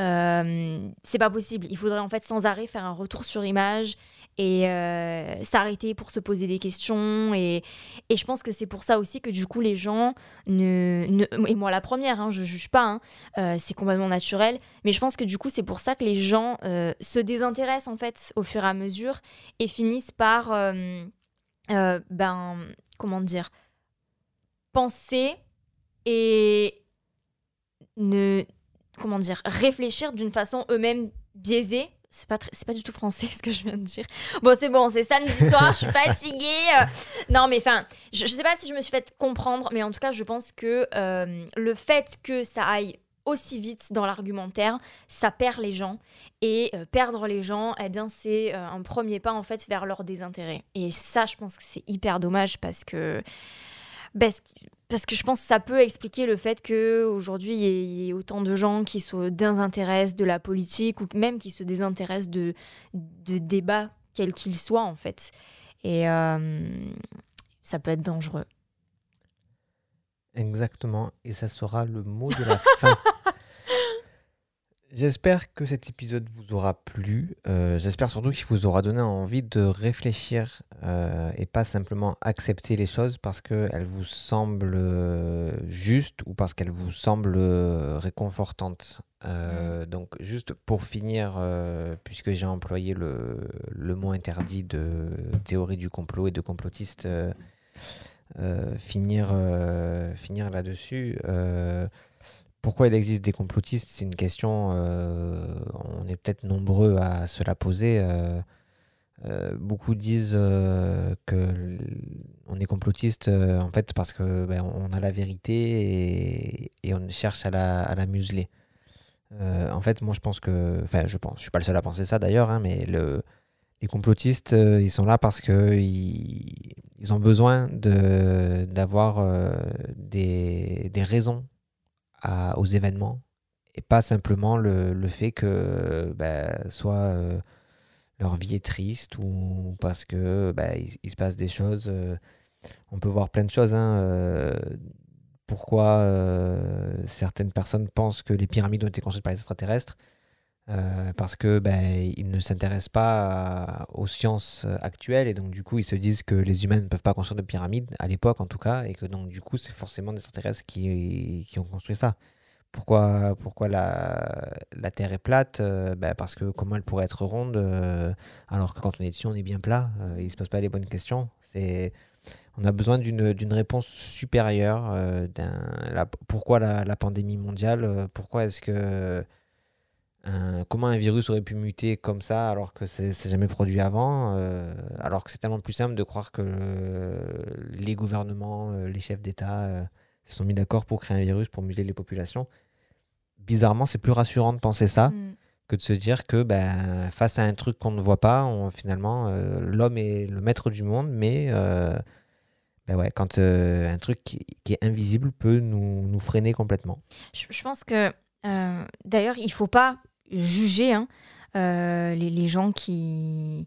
Euh, c'est pas possible. Il faudrait, en fait, sans arrêt faire un retour sur image et euh, s'arrêter pour se poser des questions. Et, et je pense que c'est pour ça aussi que du coup les gens, ne, et moi la première, hein, je juge pas, hein, euh, c'est complètement naturel, mais je pense que du coup c'est pour ça que les gens se désintéressent en fait au fur et à mesure et finissent par, ben, comment dire, penser et ne, comment dire, réfléchir d'une façon eux-mêmes biaisée c'est pas, c'est pas du tout français ce que je viens de dire. Bon, c'est bon, c'est samedi soir, je suis fatiguée. Euh. non, mais enfin, je, sais pas si je me suis fait comprendre, mais en tout cas, je pense que euh, le fait que ça aille aussi vite dans l'argumentaire, ça perd les gens. Et euh, perdre les gens, eh bien, c'est un premier pas en fait vers leur désintérêt. Et ça, je pense que c'est hyper dommage parce que parce, parce que je pense que ça peut expliquer le fait qu'aujourd'hui, il y, ait autant de gens qui se désintéressent de la politique ou même qui se désintéressent de, de débats, quels qu'ils soient, en fait. Et euh, ça peut être dangereux. Exactement. Et ça sera le mot de la fin. J'espère que cet épisode vous aura plu. Euh, j'espère surtout qu'il vous aura donné envie de réfléchir euh, et pas simplement accepter les choses parce qu'elles vous semblent euh, justes ou parce qu'elles vous semblent réconfortantes. Donc juste pour finir, puisque j'ai employé le, le, mot interdit de théorie du complot et de complotiste, finir, finir là-dessus pourquoi il existe des complotistes C'est une question, euh, on est peut-être nombreux à se la poser. Euh, euh, beaucoup disent que on est complotiste en fait parce que ben, on a la vérité et, on cherche à la, museler. en fait, moi je pense que, enfin je pense, je suis pas le seul à penser ça d'ailleurs, hein, mais le, les complotistes, ils sont là parce que ils, ont besoin d'avoir des, raisons aux événements et pas simplement le, le fait que bah, soit leur vie est triste ou parce que bah, il, se passe des choses. on peut voir plein de choses. Hein, pourquoi euh, certaines personnes pensent que les pyramides ont été construites par les extraterrestres. Euh, parce que ben, ils ne s'intéressent pas aux sciences actuelles et donc du coup ils se disent que les humains ne peuvent pas construire de pyramides à l'époque en tout cas et que donc du coup c'est forcément des extraterrestres qui, ont construit ça. Pourquoi, la, Terre est plate? Euh, ben Parce que comment elle pourrait être ronde alors que quand on est dessus on est bien plat Ils ne se posent pas les bonnes questions. On a besoin d'une réponse supérieure. Euh, pourquoi la, pandémie mondiale euh, Pourquoi est-ce que. Comment un virus aurait pu muter comme ça alors que c'est jamais produit avant euh, Alors que c'est tellement plus simple de croire que les gouvernements, les chefs d'État se sont mis d'accord pour créer un virus pour muter les populations? Bizarrement, c'est plus rassurant de penser ça. Mm. que de se dire que ben, face à un truc qu'on ne voit pas, finalement, l'homme est le maître du monde, mais ben ouais, quand euh, un truc qui, est invisible peut nous, nous freiner complètement. Je, pense que, euh, d'ailleurs, il faut pas juger hein, euh, les, gens qui.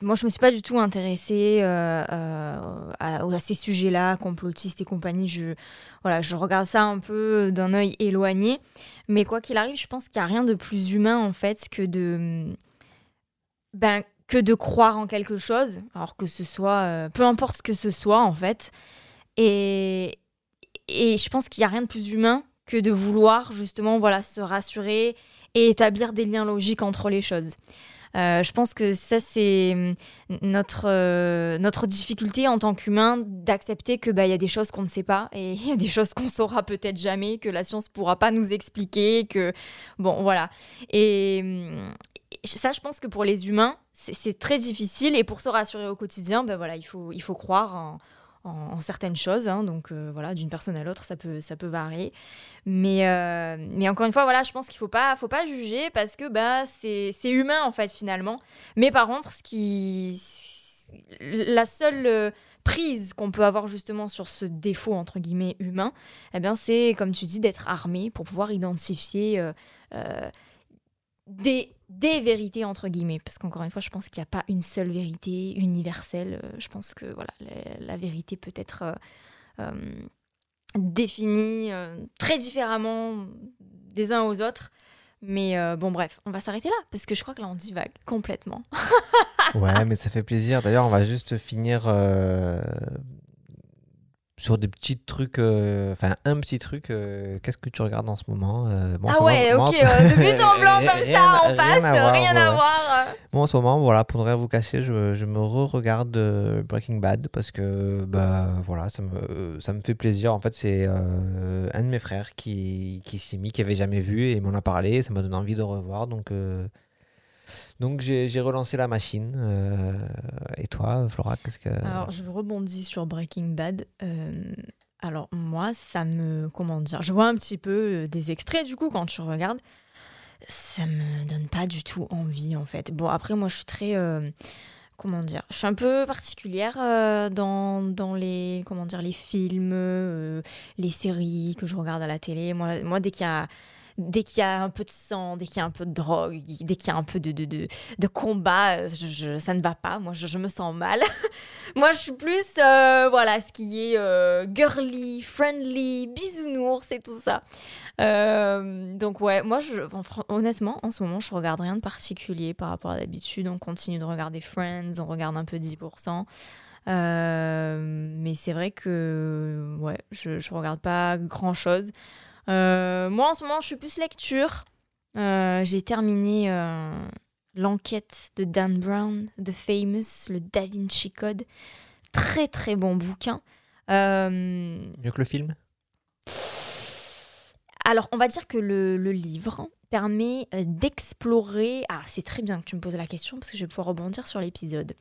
Moi, je me suis pas du tout intéressée à, à, ces sujets-là, complotistes et compagnie. Je, voilà, je regarde ça un peu d'un œil éloigné. Mais quoi qu'il arrive, je pense qu'il n'y a rien de plus humain, en fait, que de... Ben, que de croire en quelque chose, alors que ce soit, euh, peu importe ce que ce soit en fait. Et, et je pense qu'il n'y a rien de plus humain que de vouloir justement voilà se rassurer et établir des liens logiques entre les choses. Euh, je pense que ça, c'est hum, notre, euh, notre difficulté en tant qu'humain d'accepter que bah, y a des choses qu'on ne sait pas et il y a des choses qu'on saura peut-être jamais, que la science pourra pas nous expliquer, que bon voilà. Et, hum, ça, je pense que pour les humains, c'est très difficile. Et pour se rassurer au quotidien, ben voilà, il, faut, il faut croire en, certaines choses. Hein. donc euh, voilà, d'une personne à l'autre, ça peut, ça peut varier. Mais, euh, mais encore une fois, voilà, je pense qu'il ne faut pas, faut pas juger parce que bah, c'est humain, en fait, finalement. Mais par contre, ce qui, la seule euh, prise qu'on peut avoir justement sur ce défaut, entre guillemets, humain, eh bien, c'est, comme tu dis, d'être armé pour pouvoir identifier des, des vérités entre guillemets parce qu'encore une fois je pense qu'il n'y a pas une seule vérité universelle. Euh, je pense que voilà la, vérité peut être euh, euh, définie très différemment des uns aux autres. Mais bon bref on va s'arrêter là parce que je crois que là on divague complètement. Ouais mais ça fait plaisir. D'ailleurs on va juste finir sur des petits trucs, euh, enfin un petit truc, euh, qu'est-ce que tu regardes en ce moment euh, Ah ouais, ok, de but en blanc comme ça, on passe, rien à voir. Bon, en ce moment, voilà, pour ne rien vous cacher, je, je me re-regarde Breaking Bad parce que bah, voilà, ça me, ça me fait plaisir. En fait, c'est un de mes frères qui, qui s'y mis, qui avait jamais vu et m'en a parlé, ça m'a donné envie de revoir, donc donc j'ai relancé la machine. Euh, et toi, Flora, qu'est-ce que... Alors, je rebondis sur Breaking Bad. Euh, alors, moi, ça me... Comment dire Je vois un petit peu euh, des extraits, du coup, quand tu regardes. Ça me donne pas du tout envie, en fait. Bon, après, moi, je suis très... comment dire Je suis un peu particulière dans, dans, les, comment dire, les films, les séries que je regarde à la télé. Moi, moi dès qu'il y a dès qu'il y a un peu de sang, dès qu'il y a un peu de drogue, dès qu'il y a un peu de, de, de, combat, je, ça ne va pas. Moi, je, me sens mal. Moi, je suis plus, euh, voilà, ce qui est euh, girly, friendly, bisounours et tout ça. Euh, donc, ouais, moi, je, honnêtement, en ce moment, je regarde rien de particulier par rapport à d'habitude. On continue de regarder Friends, on regarde un peu 10%. mais c'est vrai que ouais, je, ne regarde pas grand chose. Euh, moi, en ce moment, je suis plus lecture. Euh, j'ai terminé euh, l'enquête de Dan Brown, The Famous, le Da Vinci Code. Très, très bon bouquin. Mieux que le film? Alors, on va dire que le, livre permet d'explorer. Ah, c'est très bien que tu me poses la question parce que je vais pouvoir rebondir sur l'épisode.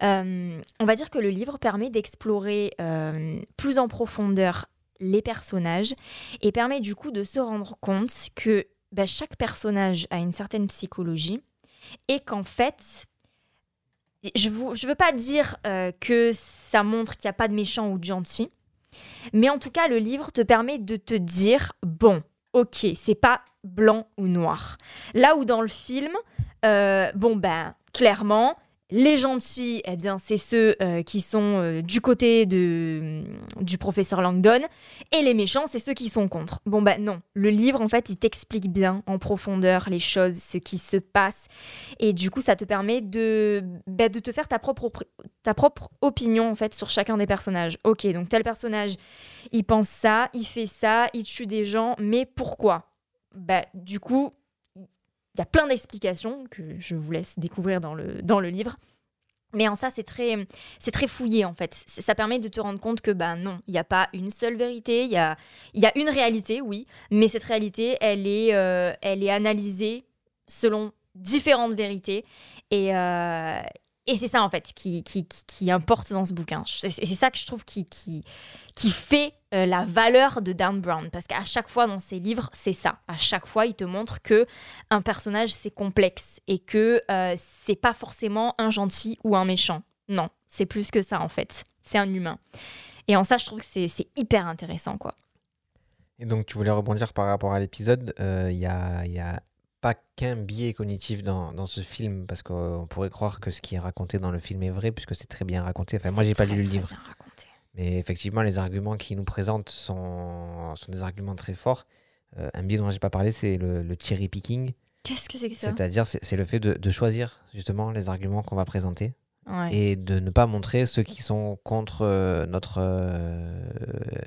on va dire que le livre permet d'explorer plus en profondeur les personnages et permet du coup de se rendre compte que bah, chaque personnage a une certaine psychologie et qu'en fait, je ne veux pas dire euh, que ça montre qu'il n'y a pas de méchant ou de gentil, mais en tout cas, le livre te permet de te dire bon, ok, c'est pas blanc ou noir. Là où dans le film, euh, bon ben clairement, les gentils, eh bien, c'est ceux euh, qui sont euh, du côté de, mm, du professeur Langdon, et les méchants, c'est ceux qui sont contre. Bon, ben non, le livre, en fait, il t'explique bien en profondeur les choses, ce qui se passe, et du coup, ça te permet de, ben, de te faire ta propre, ta propre opinion, en fait, sur chacun des personnages. Ok, donc tel personnage, il pense ça, il fait ça, il tue des gens, mais pourquoi? Ben, du coup, y a plein d'explications que je vous laisse découvrir dans le, dans le livre. Mais en ça, c'est très, très fouillé en fait. Ça permet de te rendre compte que ben non, il n'y a pas une seule vérité. Il y a, y a une réalité, oui, mais cette réalité, elle est, euh, elle est analysée selon différentes vérités. Et, euh, et c'est ça, en fait, qui, qui, qui, importe dans ce bouquin. C'est ça que je trouve qui, qui, qui fait euh, la valeur de Dan Brown. Parce qu'à chaque fois dans ses livres, c'est ça. À chaque fois, il te montre que un personnage, c'est complexe et que euh, c'est pas forcément un gentil ou un méchant. Non, c'est plus que ça, en fait. C'est un humain. Et en ça, je trouve que c'est hyper intéressant, quoi. Et donc, tu voulais rebondir par rapport à l'épisode. Euh, il y, a, y, a, pas qu'un biais cognitif dans, dans, ce film, parce qu'on pourrait croire que ce qui est raconté dans le film est vrai, puisque c'est très bien raconté. Enfin, moi, j'ai pas lu le livre. Mais effectivement, les arguments qu'il nous présente sont, sont des arguments très forts. Euh, un biais dont j'ai pas parlé, c'est le, le cherry picking. Qu'est-ce que c'est que ça? C'est-à-dire, c'est le fait de, de, choisir justement les arguments qu'on va présenter. Et de ne pas montrer ceux qui sont contre euh, notre, euh,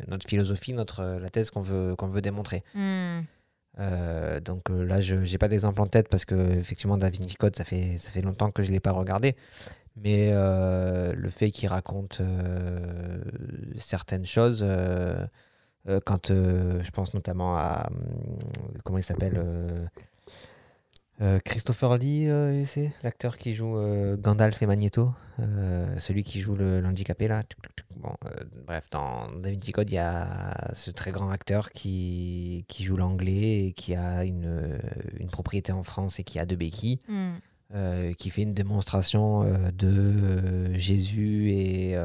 notre philosophie, notre, la thèse qu'on veut, qu'on veut démontrer. Hmm. Euh, donc euh, là, je n'ai pas d'exemple en tête parce que effectivement, Da Vinci Code, ça fait, ça fait longtemps que je ne l'ai pas regardé. Mais euh, le fait qu'il raconte certaines choses, quand je pense notamment à. comment il s'appelle euh, Christopher Lee, euh, c'est l'acteur qui joue euh, Gandalf et Magneto, celui qui joue l'handicapé là. Bon, bref, dans David Code, il y a ce très grand acteur qui, qui joue l'anglais et qui a une, une, propriété en France et qui a deux béquilles. Hmm. qui fait une démonstration de Jésus et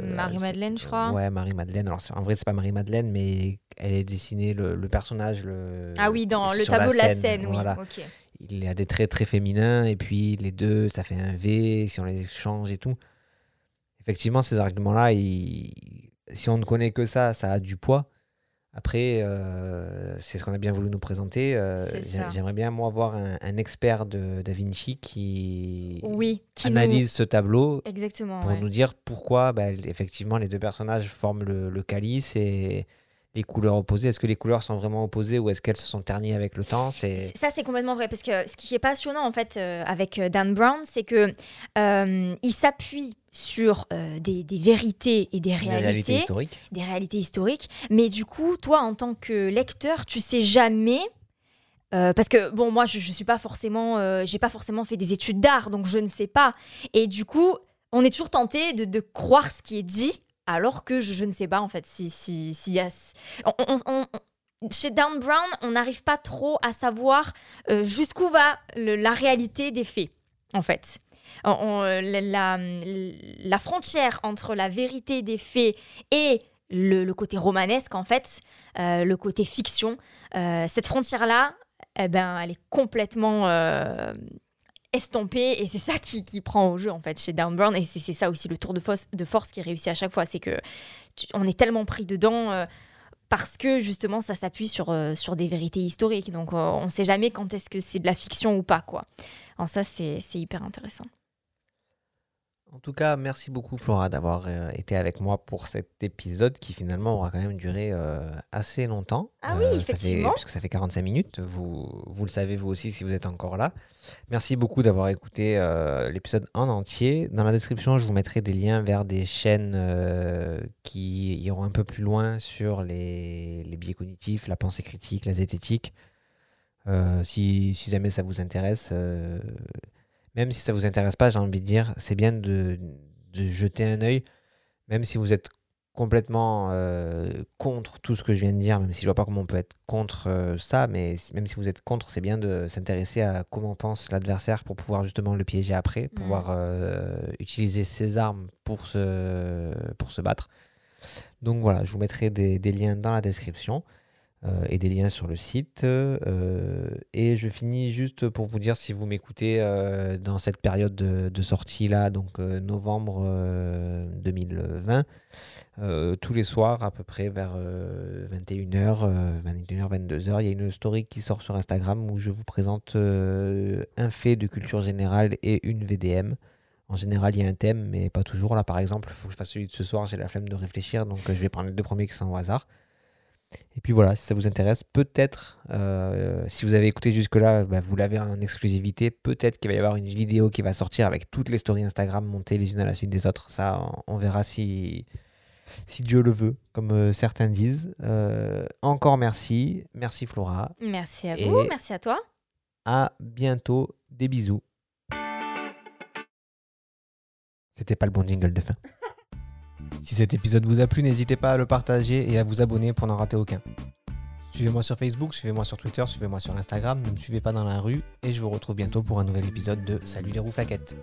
Marie-Madeleine, je crois. Ouais, Marie-Madeleine. Alors, en vrai, c'est pas Marie-Madeleine, mais elle est dessinée le, le personnage. Le, ah oui, dans le tableau de la scène, oui. Voilà il a des traits très féminins, et puis les deux, ça fait un V, si on les échange et tout. Effectivement, ces arguments-là, si on ne connaît que ça, ça a du poids. Après, euh, c'est ce qu'on a bien voulu nous présenter. Euh, j'aimerais bien, moi, voir un, expert de Da Vinci qui, oui, analyse ce tableau Exactement, pour nous dire pourquoi, bah, effectivement, les deux personnages forment le, le calice et les couleurs opposées. Est-ce que les couleurs sont vraiment opposées ou est-ce qu'elles se sont ternies avec le temps? C'est... Ça, c'est complètement vrai. Parce que ce qui est passionnant, en fait, euh, avec Dan Brown, c'est que euh, il s'appuie sur des, vérités et des réalités, des réalités historiques. Des réalités historiques. Mais du coup, toi, en tant que lecteur, tu sais jamais parce que bon, moi, je, je suis pas forcément, j'ai pas forcément fait des études d'art, donc je ne sais pas. Et du coup, on est toujours tenté de, de, croire ce qui est dit, alors que je, ne sais pas en fait si si, si y a... chez Dan Brown, on n'arrive pas trop à savoir euh, jusqu'où va la réalité des faits, en fait. La, la, frontière entre la vérité des faits et le, côté romanesque, en fait, euh, le côté fiction, euh, cette frontière-là, eh ben, elle est complètement estampé et c'est ça qui, qui, prend au jeu en fait chez Down Brown et c'est ça aussi le tour de force, de force qui réussit à chaque fois. C'est que on est tellement pris dedans euh, parce que justement ça s'appuie sur, euh, sur des vérités historiques. Donc euh, on sait jamais quand est-ce que c'est de la fiction ou pas quoi. En ça c'est hyper intéressant en tout cas, merci beaucoup Flora d'avoir euh, été avec moi pour cet épisode qui finalement aura quand même duré euh, assez longtemps. Ah oui, euh, effectivement. parce que ça fait 45 minutes, vous, vous le savez vous aussi si vous êtes encore là. Merci beaucoup d'avoir écouté l'épisode en entier. Dans la description, je vous mettrai des liens vers des chaînes qui iront un peu plus loin sur les, les biais cognitifs, la pensée critique, la zététique. Si, si, jamais ça vous intéresse même si ça vous intéresse pas, j'ai envie de dire, c'est bien de, de, jeter un œil, même si vous êtes complètement euh, contre tout ce que je viens de dire, même si je vois pas comment on peut être contre euh, ça, mais même si vous êtes contre, c'est bien de s'intéresser à comment pense l'adversaire pour pouvoir justement le piéger après, pouvoir euh, utiliser ses armes pour se, pour se battre. Donc voilà, je vous mettrai des, des liens dans la description et des liens sur le site. euh, et je finis juste pour vous dire si vous m'écoutez euh, dans cette période de, sortie là, donc euh, novembre euh, 2020. Euh, tous les soirs, à peu près vers euh, 21h, 21h, 22h, il y a une story qui sort sur Instagram où je vous présente euh, un fait de culture générale et une VDM. En général, il y a un thème, mais pas toujours. Là, par exemple, il faut que je fasse celui de ce soir, j'ai la flemme de réfléchir, donc euh, je vais prendre les deux premiers qui sont au hasard. Et puis voilà, si ça vous intéresse, peut-être, euh, si vous avez écouté jusque-là, bah, vous l'avez en exclusivité, peut-être qu'il va y avoir une vidéo qui va sortir avec toutes les stories Instagram montées les unes à la suite des autres. Ça, on verra si, si Dieu le veut, comme euh, certains disent. Euh, encore merci. Merci Flora. Merci à vous, merci à toi. À bientôt. Des bisous. C'était pas le bon jingle de fin. Si cet épisode vous a plu, n'hésitez pas à le partager et à vous abonner pour n'en rater aucun. Suivez-moi sur Facebook, suivez-moi sur Twitter, suivez-moi sur Instagram, ne me suivez pas dans la rue et je vous retrouve bientôt pour un nouvel épisode de Salut les roux flaquettes.